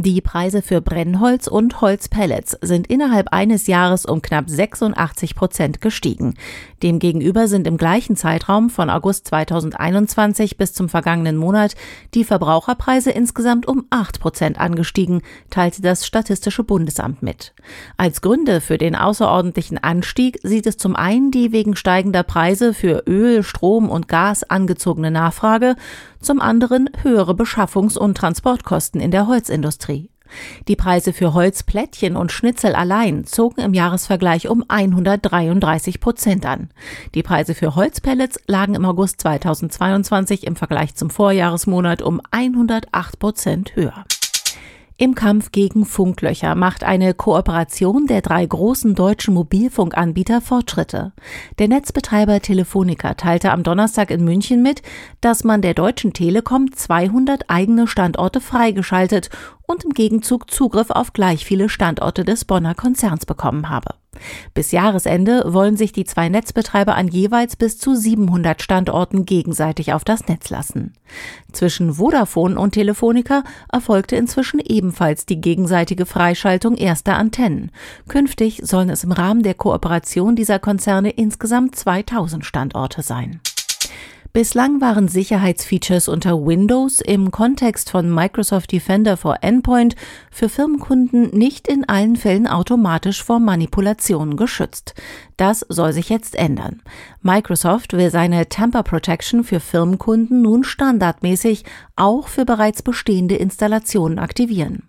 Die Preise für Brennholz und Holzpellets sind innerhalb eines Jahres um knapp 86 Prozent gestiegen. Demgegenüber sind im gleichen Zeitraum von August 2021 bis zum vergangenen Monat die Verbraucherpreise insgesamt um 8 Prozent angestiegen, teilte das Statistische Bundesamt mit. Als Gründe für den außerordentlichen Anstieg sieht es zum einen die wegen steigender Preise für Öl, Strom und Gas angezogene Nachfrage, zum anderen höhere Beschaffungs- und Transportkosten in der Holzindustrie. Die Preise für Holzplättchen und Schnitzel allein zogen im Jahresvergleich um 133 Prozent an. Die Preise für Holzpellets lagen im August 2022 im Vergleich zum Vorjahresmonat um 108 Prozent höher. Im Kampf gegen Funklöcher macht eine Kooperation der drei großen deutschen Mobilfunkanbieter Fortschritte. Der Netzbetreiber Telefonica teilte am Donnerstag in München mit, dass man der Deutschen Telekom 200 eigene Standorte freigeschaltet und im Gegenzug Zugriff auf gleich viele Standorte des Bonner Konzerns bekommen habe. Bis Jahresende wollen sich die zwei Netzbetreiber an jeweils bis zu 700 Standorten gegenseitig auf das Netz lassen. Zwischen Vodafone und Telefonica erfolgte inzwischen ebenfalls die gegenseitige Freischaltung erster Antennen. Künftig sollen es im Rahmen der Kooperation dieser Konzerne insgesamt 2000 Standorte sein. Bislang waren Sicherheitsfeatures unter Windows im Kontext von Microsoft Defender for Endpoint für Firmenkunden nicht in allen Fällen automatisch vor Manipulationen geschützt. Das soll sich jetzt ändern. Microsoft will seine Tamper Protection für Firmenkunden nun standardmäßig auch für bereits bestehende Installationen aktivieren.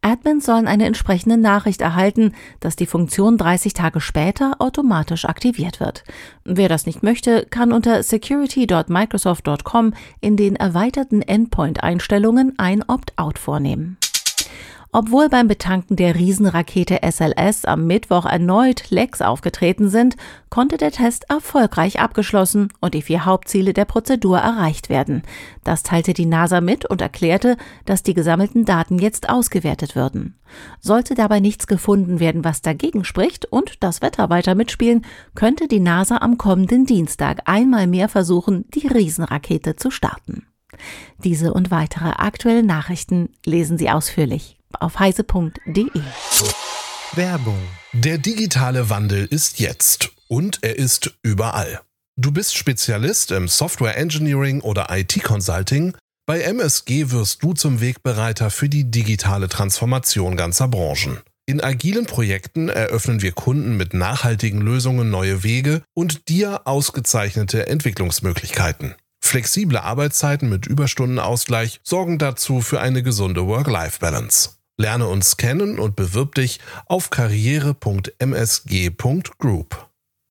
Admins sollen eine entsprechende Nachricht erhalten, dass die Funktion 30 Tage später automatisch aktiviert wird. Wer das nicht möchte, kann unter security.microsoft.com in den erweiterten Endpoint-Einstellungen ein Opt-out vornehmen. Obwohl beim Betanken der Riesenrakete SLS am Mittwoch erneut Lecks aufgetreten sind, konnte der Test erfolgreich abgeschlossen und die vier Hauptziele der Prozedur erreicht werden. Das teilte die NASA mit und erklärte, dass die gesammelten Daten jetzt ausgewertet würden. Sollte dabei nichts gefunden werden, was dagegen spricht und das Wetter weiter mitspielen, könnte die NASA am kommenden Dienstag einmal mehr versuchen, die Riesenrakete zu starten. Diese und weitere aktuelle Nachrichten lesen Sie ausführlich auf heise.de. Werbung. Der digitale Wandel ist jetzt und er ist überall. Du bist Spezialist im Software Engineering oder IT Consulting. Bei MSG wirst du zum Wegbereiter für die digitale Transformation ganzer Branchen. In agilen Projekten eröffnen wir Kunden mit nachhaltigen Lösungen neue Wege und dir ausgezeichnete Entwicklungsmöglichkeiten. Flexible Arbeitszeiten mit Überstundenausgleich sorgen dazu für eine gesunde Work-Life-Balance. Lerne uns kennen und bewirb dich auf karriere.msg.group.